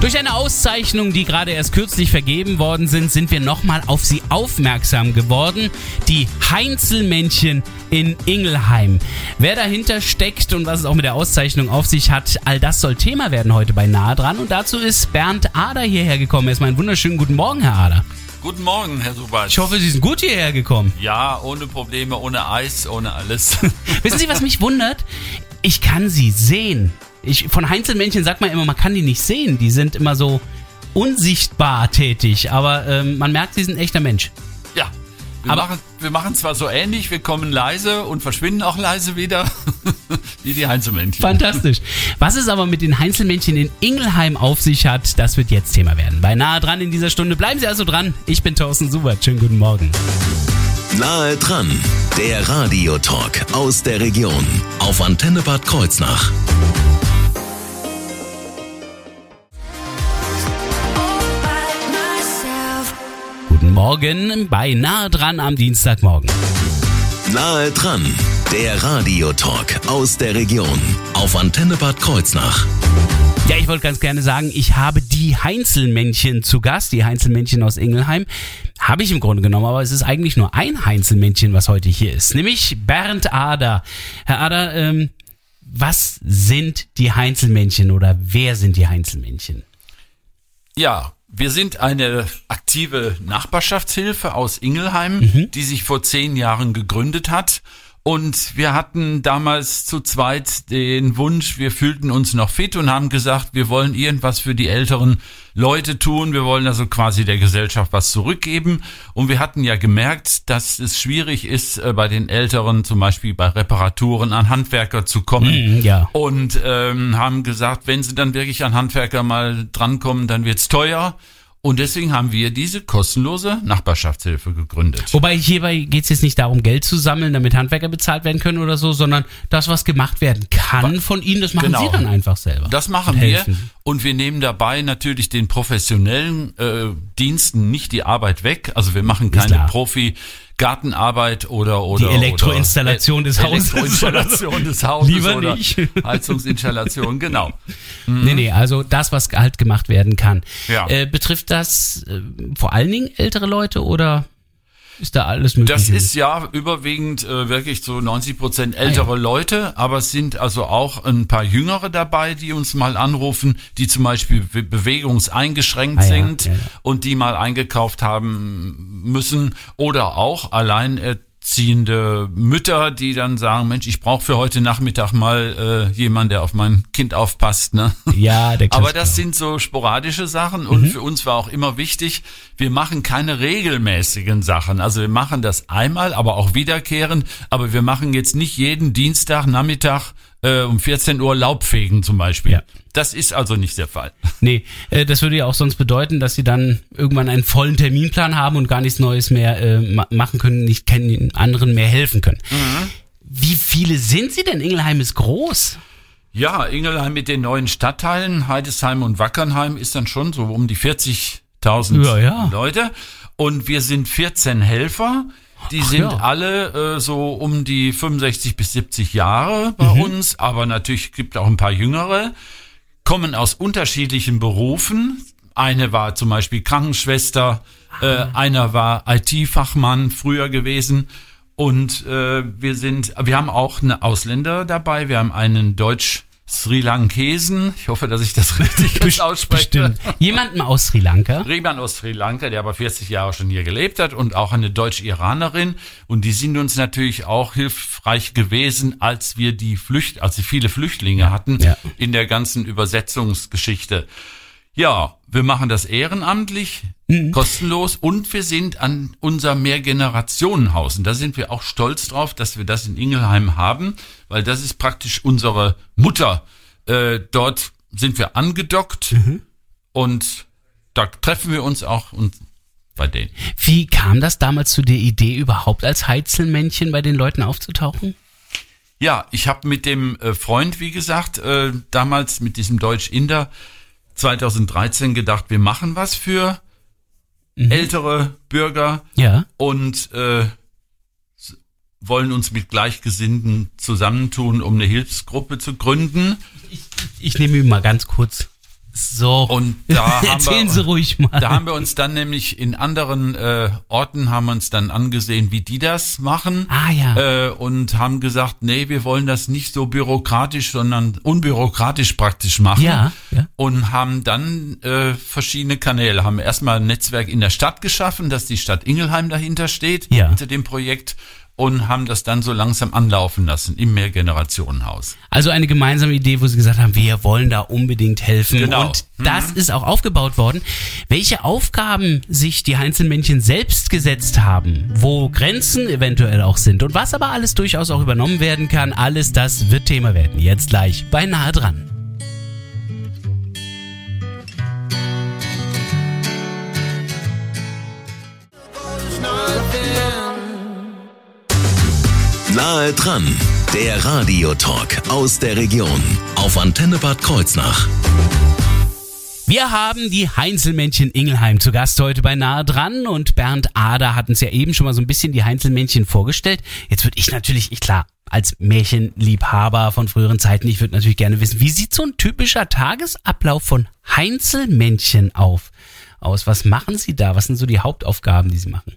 Durch eine Auszeichnung, die gerade erst kürzlich vergeben worden sind, sind wir nochmal auf sie aufmerksam geworden. Die Heinzelmännchen in Ingelheim. Wer dahinter steckt und was es auch mit der Auszeichnung auf sich hat, all das soll Thema werden heute bei Nahe dran. Und dazu ist Bernd Ader hierher gekommen. Erstmal einen wunderschönen guten Morgen, Herr Ader. Guten Morgen, Herr Subatsch. Ich hoffe, Sie sind gut hierher gekommen. Ja, ohne Probleme, ohne Eis, ohne alles. Wissen Sie, was mich wundert? Ich kann Sie sehen. Ich, von Heinzelmännchen sagt man immer, man kann die nicht sehen. Die sind immer so unsichtbar tätig, aber ähm, man merkt, sie sind ein echter Mensch. Ja. Wir Aber- machen, wir machen zwar so ähnlich, wir kommen leise und verschwinden auch leise wieder, wie die Heinzelmännchen. Fantastisch. Was es aber mit den Heinzelmännchen in Ingelheim auf sich hat, das wird jetzt Thema werden. Bei Nahe dran in dieser Stunde. Bleiben Sie also dran. Ich bin Thorsten Subert. Schönen guten Morgen. Nahe dran, der Radiotalk aus der Region auf Antenne Bad Kreuznach. Guten Morgen bei Nahe dran am Dienstagmorgen. Nahe dran, der Radiotalk aus der Region auf Antenne Bad Kreuznach. Ja, ich wollte ganz gerne sagen, ich habe die Heinzelmännchen zu Gast, die Heinzelmännchen aus Ingelheim. Habe ich im Grunde genommen, aber es ist eigentlich nur ein Heinzelmännchen, was heute hier ist, nämlich Bernd Ader. Herr Ader, ähm, was sind die Heinzelmännchen oder wer sind die Heinzelmännchen? Ja, wir sind eine aktive Nachbarschaftshilfe aus Ingelheim, die sich vor zehn Jahren gegründet hat. Und wir hatten damals zu zweit den Wunsch, wir fühlten uns noch fit und haben gesagt, wir wollen irgendwas für die älteren Leute tun. Wir wollen also quasi der Gesellschaft was zurückgeben. Und wir hatten ja gemerkt, dass es schwierig ist, äh, bei den Älteren zum Beispiel bei Reparaturen an Handwerker zu kommen. Mhm, ja. Und ähm, haben gesagt, wenn sie dann wirklich an Handwerker mal drankommen, dann wird's teuer. Und deswegen haben wir diese kostenlose Nachbarschaftshilfe gegründet. Wobei hierbei geht es jetzt nicht darum, Geld zu sammeln, damit Handwerker bezahlt werden können oder so, sondern das, was gemacht werden kann von ihnen, das machen Genau. sie dann einfach selber. Das machen Und wir und wir nehmen dabei natürlich den professionellen äh, Diensten nicht die Arbeit weg. Also wir machen keine klar. Profi-Gartenarbeit oder oder Die Elektroinstallation oder, des Hauses Elektroinstallation des Hauses Lieber oder nicht. Heizungsinstallation, genau. Nee, nee, also das, was halt gemacht werden kann. Ja. Äh, betrifft das äh, vor allen Dingen ältere Leute oder ist da alles möglich? Das ist ja überwiegend äh, wirklich so 90 Prozent ältere Ah, Leute, aber es sind also auch ein paar Jüngere dabei, die uns mal anrufen, die zum Beispiel be- bewegungseingeschränkt Ah, ja, sind ja, ja. und die mal eingekauft haben müssen oder auch alleinerziehende Mütter, die dann sagen, Mensch, ich brauche für heute Nachmittag mal äh, jemanden, der auf mein Kind aufpasst. Ne? Ja, der Aber das sind so sporadische Sachen und Mhm. für uns war auch immer wichtig, wir machen keine regelmäßigen Sachen. Also wir machen das einmal, aber auch wiederkehrend, aber wir machen jetzt nicht jeden Dienstag, Nachmittag äh, um 14 Uhr Laubfegen zum Beispiel. Ja. Das ist also nicht der Fall. Nee, äh, das würde ja auch sonst bedeuten, dass sie dann irgendwann einen vollen Terminplan haben und gar nichts Neues mehr äh, ma machen können, nicht kennen, anderen mehr helfen können. Mhm. Wie viele sind sie denn? Ingelheim ist groß. Ja, Ingelheim mit den neuen Stadtteilen, Heidesheim und Wackernheim ist dann schon so um die 40.000 Ja, ja. Leute. Und wir sind 14 Helfer. Die sind ja. alle äh, so um die 65 bis 70 Jahre bei Mhm. uns, aber natürlich gibt auch ein paar Jüngere, kommen aus unterschiedlichen Berufen. Eine war zum Beispiel Krankenschwester, äh, Ah. einer war IT-Fachmann früher gewesen. Und äh, wir sind, wir haben auch eine Ausländer dabei. Wir haben einen Deutsch Sri Lankesen. Ich hoffe, dass ich das richtig ausspreche. Bestimmt. Jemanden aus Sri Lanka. Riemann aus Sri Lanka, der aber 40 Jahre schon hier gelebt hat und auch eine Deutsch-Iranerin. Und die sind uns natürlich auch hilfreich gewesen, als wir die Flücht, als wir viele Flüchtlinge hatten Ja. in der ganzen Übersetzungsgeschichte. Ja, wir machen das ehrenamtlich, Mhm. kostenlos und wir sind an unser Mehrgenerationenhaus. Und da sind wir auch stolz drauf, dass wir das in Ingelheim haben, weil das ist praktisch unsere Mutter. Äh, dort sind wir angedockt Mhm. und da treffen wir uns auch und bei denen. Wie kam das damals zu der Idee, überhaupt als Heizelmännchen bei den Leuten aufzutauchen? Ja, ich habe mit dem äh, Freund, wie gesagt, äh, damals mit diesem Deutsch-Inder 2013 gedacht, wir machen was für ältere Bürger Ja. und äh, wollen uns mit Gleichgesinnten zusammentun, um eine Hilfsgruppe zu gründen. Ich nehme ihn mal ganz kurz. So. Und da haben Erzählen wir, Sie ruhig mal. Da haben wir uns dann nämlich in anderen äh, Orten haben wir uns dann angesehen, wie die das machen. Ah, ja. Äh, und haben gesagt, nee, wir wollen das nicht so bürokratisch, sondern unbürokratisch praktisch machen. Ja, ja. Und haben dann äh, verschiedene Kanäle. Haben erstmal ein Netzwerk in der Stadt geschaffen, dass die Stadt Ingelheim dahinter steht, Ja. hinter dem Projekt. Und haben das dann so langsam anlaufen lassen im Mehrgenerationenhaus. Also eine gemeinsame Idee, wo sie gesagt haben, wir wollen da unbedingt helfen. Genau. Und das ist auch aufgebaut worden. Welche Aufgaben sich die Heinzelmännchen selbst gesetzt haben, wo Grenzen eventuell auch sind und was aber alles durchaus auch übernommen werden kann, alles das wird Thema werden. Jetzt gleich bei Nahe dran. Nahe dran, der Radiotalk aus der Region auf Antenne Bad Kreuznach. Wir haben die Heinzelmännchen Ingelheim zu Gast heute bei Nahe dran und Bernd Ader hat uns ja eben schon mal so ein bisschen die Heinzelmännchen vorgestellt. Jetzt würde ich natürlich, ich klar, als Märchenliebhaber von früheren Zeiten, ich würde natürlich gerne wissen, wie sieht so ein typischer Tagesablauf von Heinzelmännchen auf aus? Was machen Sie da? Was sind so die Hauptaufgaben, die Sie machen?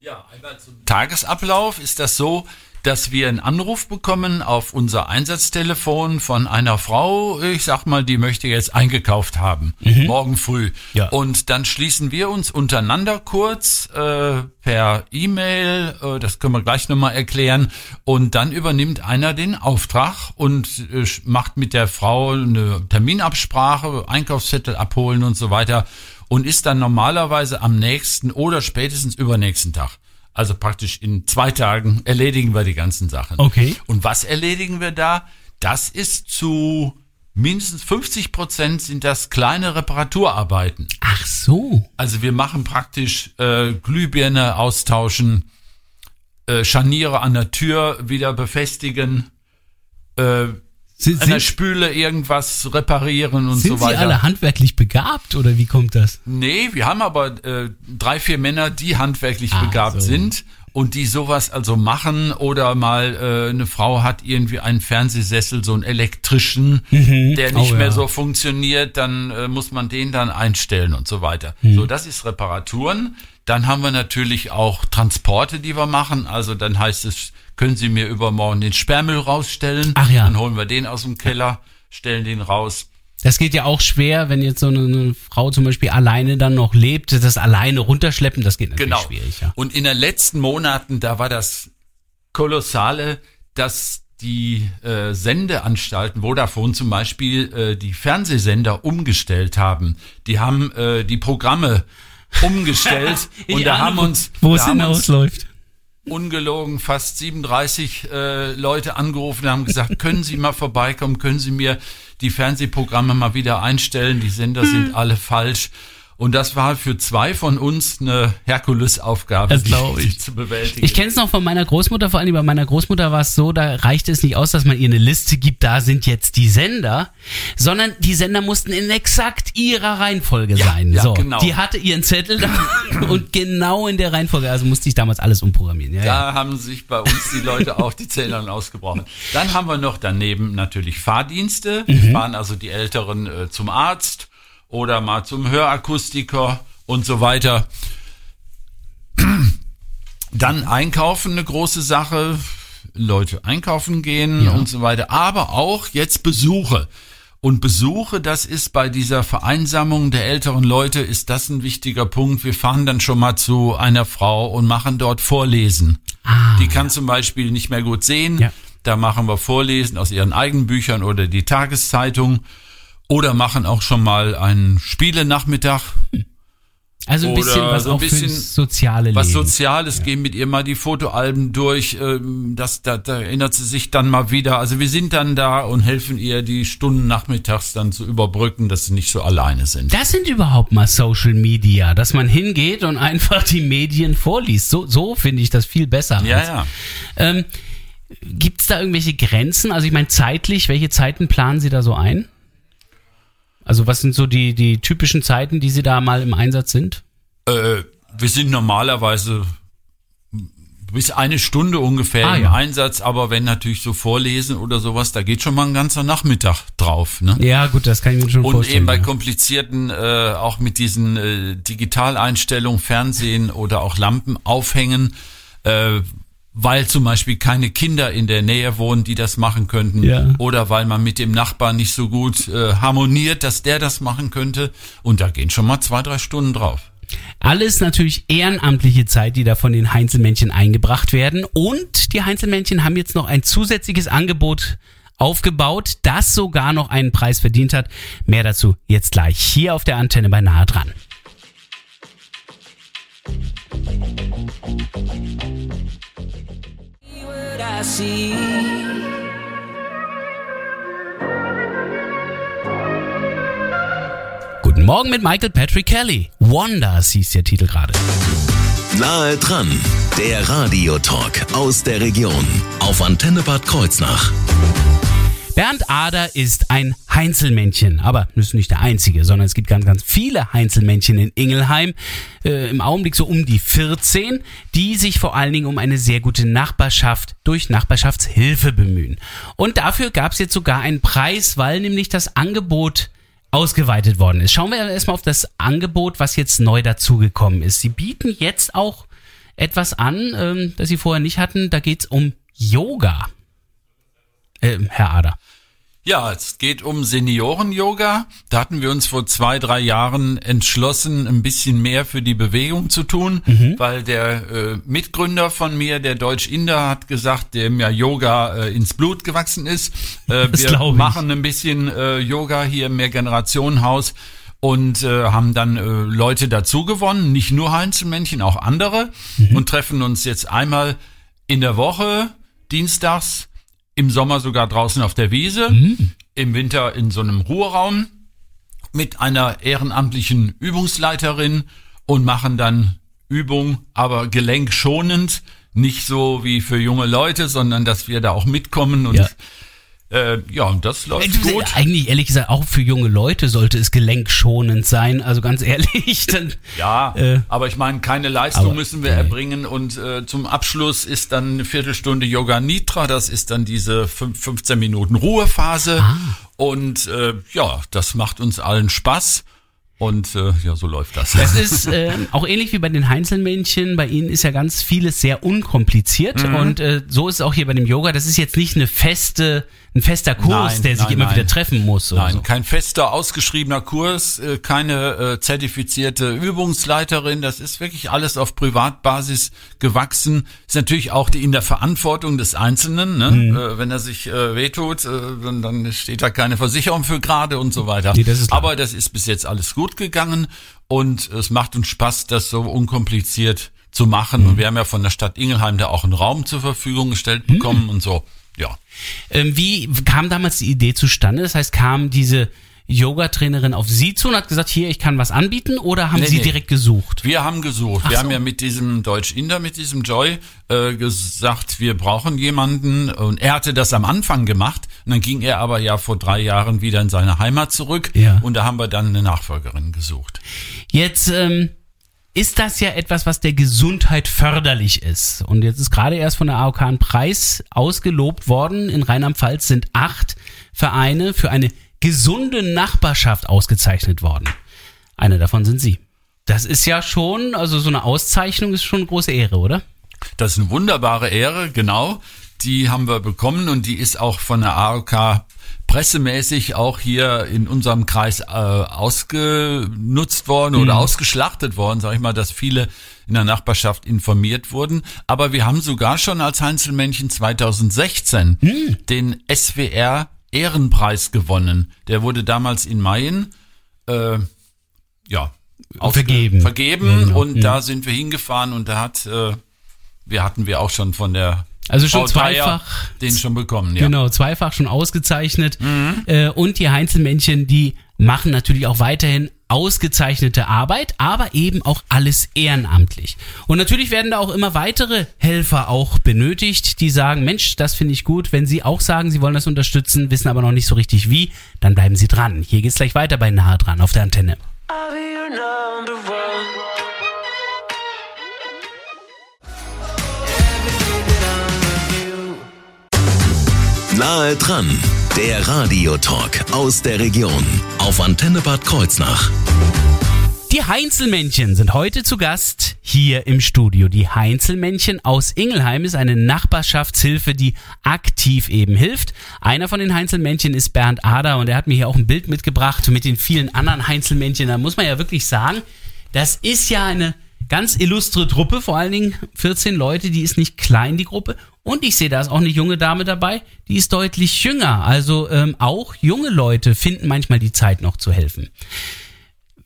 Ja, einmal zum Tagesablauf ist das so, dass wir einen Anruf bekommen auf unser Einsatztelefon von einer Frau, ich sag mal, die möchte jetzt eingekauft haben, morgen früh. Ja. Und dann schließen wir uns untereinander kurz äh, per E-Mail, äh, das können wir gleich nochmal erklären, und dann übernimmt einer den Auftrag und äh, macht mit der Frau eine Terminabsprache, Einkaufszettel abholen und so weiter und ist dann normalerweise am nächsten oder spätestens übernächsten Tag. Also praktisch in zwei Tagen erledigen wir die ganzen Sachen. Okay. Und was erledigen wir da? Das ist zu mindestens 50 Prozent sind das kleine Reparaturarbeiten. Ach so. Also wir machen praktisch äh, Glühbirne austauschen, äh, Scharniere an der Tür wieder befestigen, äh, Sind, an der sind, Spüle irgendwas reparieren und sind so Sie weiter. alle handwerklich begabt oder wie kommt das? Nee, wir haben aber äh, drei, vier Männer, die handwerklich Ah, begabt so. sind und die sowas also machen oder mal äh, eine Frau hat irgendwie einen Fernsehsessel, so einen elektrischen, der nicht Oh, mehr ja. so funktioniert, dann äh, muss man den dann einstellen und so weiter. Mhm. So, das ist Reparaturen. Dann haben wir natürlich auch Transporte, die wir machen. Also dann heißt es, können Sie mir übermorgen den Sperrmüll rausstellen? Ach ja. Dann holen wir den aus dem Keller, stellen den raus. Das geht ja auch schwer, wenn jetzt so eine, Frau zum Beispiel alleine dann noch lebt, das alleine runterschleppen, das geht natürlich Genau. schwierig, ja. Und in den letzten Monaten, da war das Kolossale, dass die äh, Sendeanstalten, Vodafone zum Beispiel, äh, die Fernsehsender umgestellt haben. Die haben äh, die Programme umgestellt und da haben uns, wo es hinausläuft. Ungelogen fast 37 äh, Leute angerufen und haben gesagt, können Sie mal vorbeikommen, können Sie mir die Fernsehprogramme mal wieder einstellen, die Sender Hm. sind alle falsch. Und das war für zwei von uns eine Herkulesaufgabe, Das die, ich. zu bewältigen. Ich kenne es noch von meiner Großmutter, vor allem bei meiner Großmutter war es so, da reichte es nicht aus, dass man ihr eine Liste gibt, da sind jetzt die Sender, sondern die Sender mussten in exakt ihrer Reihenfolge sein. ja, so, genau. Die hatte ihren Zettel da und genau in der Reihenfolge, also musste ich damals alles umprogrammieren. Ja, ja. Da haben sich bei uns die Leute auch die Zähne ausgebrochen. Dann haben wir noch daneben natürlich Fahrdienste. Mhm. Fahren also die Älteren äh, zum Arzt oder mal zum Hörakustiker und so weiter. Dann einkaufen, eine große Sache. Leute einkaufen gehen Ja. und so weiter. Aber auch jetzt Besuche. Und Besuche, das ist bei dieser Vereinsamung der älteren Leute, ist das ein wichtiger Punkt. Wir fahren dann schon mal zu einer Frau und machen dort Vorlesen. Die kann zum Beispiel nicht mehr gut sehen. Ja. Da machen wir Vorlesen aus ihren eigenen Büchern oder die Tageszeitung. Oder machen auch schon mal einen Spielenachmittag. Also ein bisschen was so ein bisschen soziale Was Leben. Soziales, gehen mit ihr mal die Fotoalben durch, ähm, das, da, da erinnert sie sich dann mal wieder. Also wir sind dann da und helfen ihr, die Stunden nachmittags dann zu überbrücken, dass sie nicht so alleine sind. Das sind überhaupt mal Social Media, dass man hingeht und einfach die Medien vorliest. So, so finde ich das viel besser. Ja, ja. Ähm, Gibt es da irgendwelche Grenzen? Also ich meine zeitlich, welche Zeiten planen Sie da so ein? Also was sind so die, die typischen Zeiten, die Sie da mal im Einsatz sind? Äh, wir sind normalerweise bis eine Stunde ungefähr Ah, im ja. Einsatz, aber wenn natürlich so Vorlesen oder sowas, da geht schon mal ein ganzer Nachmittag drauf. Ne? Ja, gut, das kann ich mir schon Und vorstellen. eben bei ja. komplizierten, äh, auch mit diesen äh, Digitaleinstellungen, Fernsehen oder auch Lampen aufhängen, äh, weil zum Beispiel keine Kinder in der Nähe wohnen, die das machen könnten, Ja. oder weil man mit dem Nachbarn nicht so gut äh, harmoniert, dass der das machen könnte. Und da gehen schon mal zwei, drei Stunden drauf. Alles natürlich ehrenamtliche Zeit, die da von den Heinzelmännchen eingebracht werden. Und die Heinzelmännchen haben jetzt noch ein zusätzliches Angebot aufgebaut, das sogar noch einen Preis verdient hat. Mehr dazu jetzt gleich hier auf der Antenne bei Nahe dran. Guten Morgen mit Michael Patrick Kelly. Wonders hieß der Titel gerade. Nahe dran, der Radiotalk aus der Region auf Antenne Bad Kreuznach. Bernd Ader ist ein Heinzelmännchen, aber ist nicht der einzige, sondern es gibt ganz, ganz viele Heinzelmännchen in Ingelheim, äh, im Augenblick so um die 14, die sich vor allen Dingen um eine sehr gute Nachbarschaft durch Nachbarschaftshilfe bemühen. Und dafür gab es jetzt sogar einen Preis, weil nämlich das Angebot ausgeweitet worden ist. Schauen wir erstmal auf das Angebot, was jetzt neu dazugekommen ist. Sie bieten jetzt auch etwas an, ähm, das Sie vorher nicht hatten. Da geht's um Yoga. Ähm, Herr Ader. Ja, es geht um Senioren-Yoga. Da hatten wir uns vor zwei, drei Jahren entschlossen, ein bisschen mehr für die Bewegung zu tun, weil der äh, Mitgründer von mir, der Deutsch-Inder, hat gesagt, dem ja Yoga äh, ins Blut gewachsen ist. Äh, wir machen ein bisschen äh, Yoga hier im Mehrgenerationenhaus und äh, haben dann äh, Leute dazu gewonnen, nicht nur Heinzelmännchen, auch andere und treffen uns jetzt einmal in der Woche, dienstags, im Sommer sogar draußen auf der Wiese, im Winter in so einem Ruheraum mit einer ehrenamtlichen Übungsleiterin und machen dann Übung, aber gelenkschonend, nicht so wie für junge Leute, sondern dass wir da auch mitkommen und Ja. Äh, ja, und das läuft Äh, gut. Eigentlich, ehrlich gesagt, auch für junge Leute sollte es gelenkschonend sein. Also ganz ehrlich, dann, Ja, Äh, aber ich meine, keine Leistung aber- müssen wir nee. erbringen und äh, zum Abschluss ist dann eine Viertelstunde Yoga Nitra, das ist dann diese fünf- 15 Minuten Ruhephase Ah. und äh, ja, das macht uns allen Spaß und äh, ja, so läuft das. das ist äh, auch ähnlich wie bei den Heinzelmännchen. Bei ihnen ist ja ganz vieles sehr unkompliziert Mhm. und äh, so ist es auch hier bei dem Yoga. Das ist jetzt nicht eine feste, ein fester Kurs, Nein, der sich nein, immer nein. wieder treffen muss. Nein, so. kein fester, ausgeschriebener Kurs, äh, keine äh, zertifizierte Übungsleiterin. Das ist wirklich alles auf Privatbasis gewachsen. Ist natürlich auch die in der Verantwortung des Einzelnen. Ne? Mhm. Äh, wenn er sich wehtut, dann, dann steht da keine Versicherung für gerade und so weiter. Nee, das. Aber das ist bis jetzt alles gut gegangen und es macht uns Spaß, das so unkompliziert zu machen. Mhm. Und wir haben ja von der Stadt Ingelheim da auch einen Raum zur Verfügung gestellt Mhm. bekommen und so. Ja. Ähm, wie kam damals die Idee zustande? Das heißt, kam diese Yoga-Trainerin auf Sie zu und hat gesagt, hier, ich kann was anbieten oder haben Nee, Sie nee. direkt gesucht? Wir haben gesucht. Ach wir so. haben ja mit diesem Deutsch-Inder, mit diesem Joy, äh, gesagt, wir brauchen jemanden. Und er hatte das am Anfang gemacht. Und dann ging er aber ja vor drei Jahren wieder in seine Heimat zurück. Ja. Und da haben wir dann eine Nachfolgerin gesucht. Jetzt ähm, ist das ja etwas, was der Gesundheit förderlich ist. Und jetzt ist gerade erst von der AOK ein Preis ausgelobt worden. In Rheinland-Pfalz sind acht Vereine für eine gesunde Nachbarschaft ausgezeichnet worden. Einer davon sind Sie. Das ist ja schon, also so eine Auszeichnung ist schon eine große Ehre, oder? Das ist eine wunderbare Ehre, genau. Die haben wir bekommen und die ist auch von der AOK pressemäßig auch hier in unserem Kreis äh, ausgenutzt worden oder ausgeschlachtet worden, sage ich mal, dass viele in der Nachbarschaft informiert wurden. Aber wir haben sogar schon als Heinzelmännchen 2016 den SWR Ehrenpreis gewonnen. Der wurde damals in Mayen äh, ja Vergeben. vergeben Ja, genau. und da sind wir hingefahren und da hat äh, wir hatten wir auch schon von der Also schon Dreier zweifach. den schon bekommen, ja. Mhm. Genau, zweifach schon ausgezeichnet. Äh, und die Heinzelmännchen, die machen natürlich auch weiterhin ausgezeichnete Arbeit, aber eben auch alles ehrenamtlich. Und natürlich werden da auch immer weitere Helfer auch benötigt, die sagen, Mensch, das finde ich gut. Wenn Sie auch sagen, Sie wollen das unterstützen, wissen aber noch nicht so richtig wie, dann bleiben Sie dran. Hier geht's gleich weiter bei Nahe dran auf der Antenne. Nahe dran, der Radiotalk aus der Region auf Antenne Bad Kreuznach. Die Heinzelmännchen sind heute zu Gast hier im Studio. Die Heinzelmännchen aus Ingelheim ist eine Nachbarschaftshilfe, die aktiv eben hilft. Einer von den Heinzelmännchen ist Bernd Ader und er hat mir hier auch ein Bild mitgebracht mit den vielen anderen Heinzelmännchen. Da muss man ja wirklich sagen, das ist ja eine ganz illustre Truppe, vor allen Dingen 14 Leute, die ist nicht klein, die Gruppe. Und ich sehe, da ist auch eine junge Dame dabei, die ist deutlich jünger. Also ähm, auch junge Leute finden manchmal die Zeit noch zu helfen.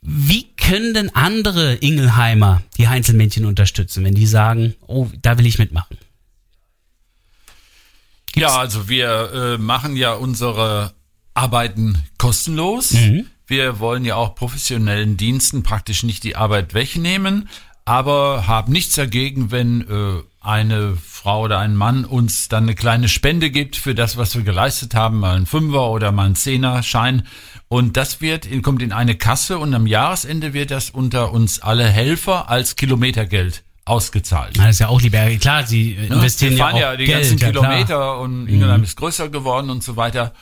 Wie können denn andere Ingelheimer die Heinzelmännchen unterstützen, wenn die sagen, oh, da will ich mitmachen? Gibt's ja, also wir äh, machen ja unsere Arbeiten kostenlos. Mhm. Wir wollen ja auch professionellen Diensten praktisch nicht die Arbeit wegnehmen, aber haben nichts dagegen, wenn äh, eine Frau oder ein Mann uns dann eine kleine Spende gibt für das, was wir geleistet haben, mal ein Fünfer oder mal ein Zehner-Schein. Und das wird, kommt in eine Kasse und am Jahresende wird das unter uns alle Helfer als Kilometergeld ausgezahlt. Das ist ja auch lieber, klar, sie investieren wir ja fahren auch ja die Geld, ganzen ja, Kilometer und Ingelheim ist größer geworden und so weiter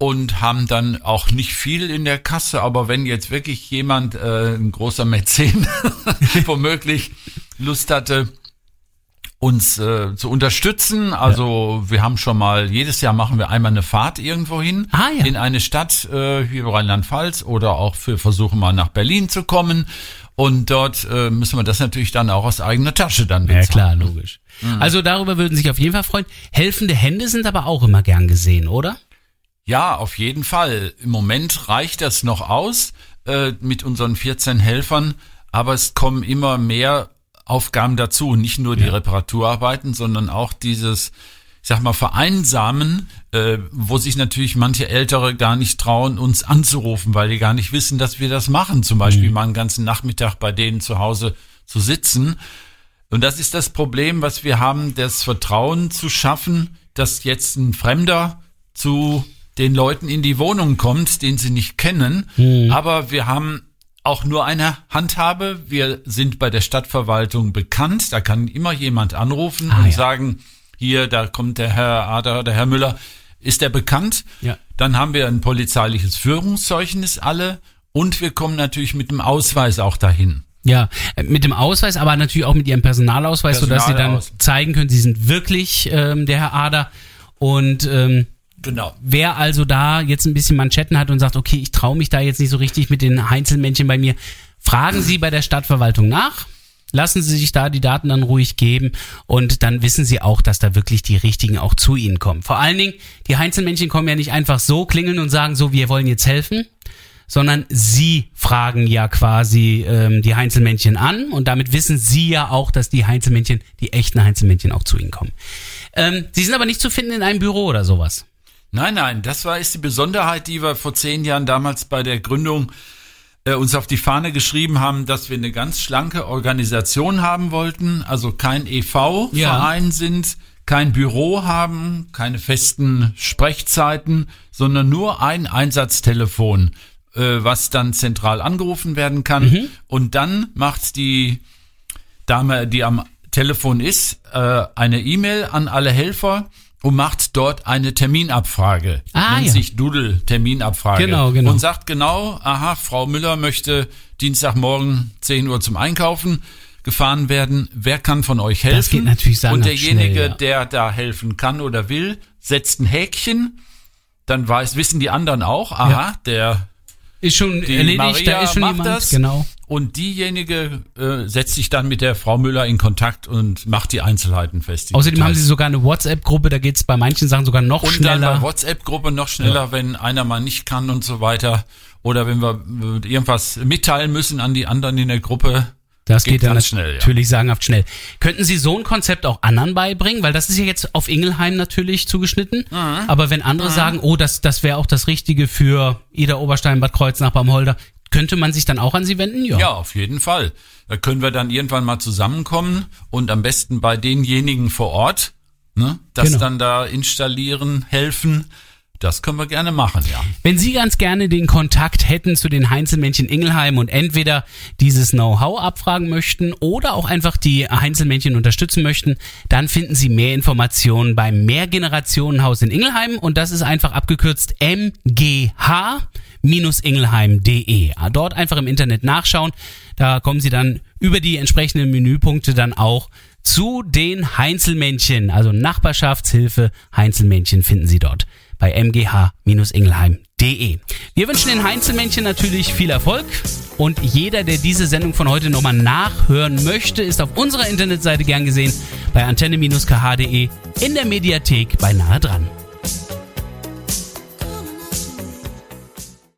und haben dann auch nicht viel in der Kasse, aber wenn jetzt wirklich jemand, äh, ein großer Mäzen, womöglich Lust hatte, uns äh, zu unterstützen. Also wir haben schon mal, jedes Jahr machen wir einmal eine Fahrt irgendwo hin, Ah, ja. in eine Stadt, äh, hier Rheinland-Pfalz oder auch für versuchen mal nach Berlin zu kommen. Und dort äh, müssen wir das natürlich dann auch aus eigener Tasche dann bezahlen. Ja, klar, logisch. Also darüber würden sich auf jeden Fall freuen. Helfende Hände sind aber auch immer gern gesehen, oder? Ja, auf jeden Fall. Im Moment reicht das noch aus äh, mit unseren 14 Helfern, aber es kommen immer mehr Aufgaben dazu. Nicht nur die Reparaturarbeiten, sondern auch dieses, ich sag mal, Vereinsamen, äh, wo sich natürlich manche Ältere gar nicht trauen, uns anzurufen, weil die gar nicht wissen, dass wir das machen. Zum Beispiel mal einen ganzen Nachmittag bei denen zu Hause zu sitzen. Und das ist das Problem, was wir haben, das Vertrauen zu schaffen, dass jetzt ein Fremder zu den Leuten in die Wohnung kommt, den sie nicht kennen. Aber wir haben auch nur eine Handhabe. Wir sind bei der Stadtverwaltung bekannt. Da kann immer jemand anrufen Ah, und ja. sagen, hier, da kommt der Herr Ader, der Herr Müller. Ist der bekannt? Ja. Dann haben wir ein polizeiliches Führungszeugnis alle und wir kommen natürlich mit dem Ausweis auch dahin. Ja, äh, mit dem Ausweis, aber natürlich auch mit ihrem Personalausweis, sodass sie dann zeigen können, sie sind wirklich ähm, der Herr Ader. Und ähm, Genau. wer also da jetzt ein bisschen Manschetten hat und sagt, okay, ich traue mich da jetzt nicht so richtig mit den Heinzelmännchen bei mir, fragen Sie bei der Stadtverwaltung nach. Lassen Sie sich da die Daten dann ruhig geben und dann wissen Sie auch, dass da wirklich die richtigen auch zu Ihnen kommen. Vor allen Dingen, die Heinzelmännchen kommen ja nicht einfach so, klingeln und sagen so, wir wollen jetzt helfen, sondern Sie fragen ja quasi ähm, die Heinzelmännchen an und damit wissen Sie ja auch, dass die Heinzelmännchen, die echten Heinzelmännchen auch zu Ihnen kommen. Ähm, Sie sind aber nicht zu finden in einem Büro oder sowas. Nein, nein, das war ist die Besonderheit, die wir vor zehn Jahren damals bei der Gründung äh, uns auf die Fahne geschrieben haben, dass wir eine ganz schlanke Organisation haben wollten, also kein EV-Verein sind, kein Büro haben, keine festen Sprechzeiten, sondern nur ein Einsatztelefon, äh, was dann zentral angerufen werden kann. Und dann macht die Dame, die am Telefon ist, äh, eine E-Mail an alle Helfer und macht dort eine Terminabfrage. Ah, Nennt ja. sich Doodle Terminabfrage. Genau, genau. Und sagt genau, aha, Frau Müller möchte Dienstagmorgen 10 Uhr zum Einkaufen gefahren werden. Wer kann von euch helfen? Das geht natürlich Und sagenhaft derjenige, schnell, ja. der da helfen kann oder will, setzt ein Häkchen. Dann weiß, wissen die anderen auch, aha, der Ist schon erledigt, Maria da ist schon macht jemand. das. Genau. Und diejenige äh, setzt sich dann mit der Frau Müller in Kontakt und macht die Einzelheiten fest. die Außerdem haben sie sogar eine WhatsApp-Gruppe, da geht's bei manchen Sachen sogar noch und dann bei schneller. WhatsApp-Gruppe noch schneller, wenn einer mal nicht kann und so weiter. Oder wenn wir irgendwas mitteilen müssen an die anderen in der Gruppe. Das geht, dann ganz schnell, ja. natürlich sagenhaft schnell. Könnten Sie so ein Konzept auch anderen beibringen? Weil das ist ja jetzt auf Ingelheim natürlich zugeschnitten. Mhm. Aber wenn andere sagen, oh, das, das wäre auch das Richtige für Ida Oberstein, Bad Kreuznach, Baumholder, könnte man sich dann auch an Sie wenden? Ja. ja, auf jeden Fall. Da können wir dann irgendwann mal zusammenkommen und am besten bei denjenigen vor Ort, ne, das genau. dann da installieren, helfen. Das können wir gerne machen, ja. Wenn Sie ganz gerne den Kontakt hätten zu den Heinzelmännchen Ingelheim und entweder dieses Know-how abfragen möchten oder auch einfach die Heinzelmännchen unterstützen möchten, dann finden Sie mehr Informationen beim Mehrgenerationenhaus in Ingelheim und das ist einfach abgekürzt MGH ingelheim.de. Dort einfach im Internet nachschauen. Da kommen Sie dann über die entsprechenden Menüpunkte dann auch zu den Heinzelmännchen, also Nachbarschaftshilfe Heinzelmännchen finden Sie dort bei mgh-ingelheim.de. Wir wünschen den Heinzelmännchen natürlich viel Erfolg und jeder, der diese Sendung von heute nochmal nachhören möchte, ist auf unserer Internetseite gern gesehen bei antenne-kh.de in der Mediathek bei Nahe dran.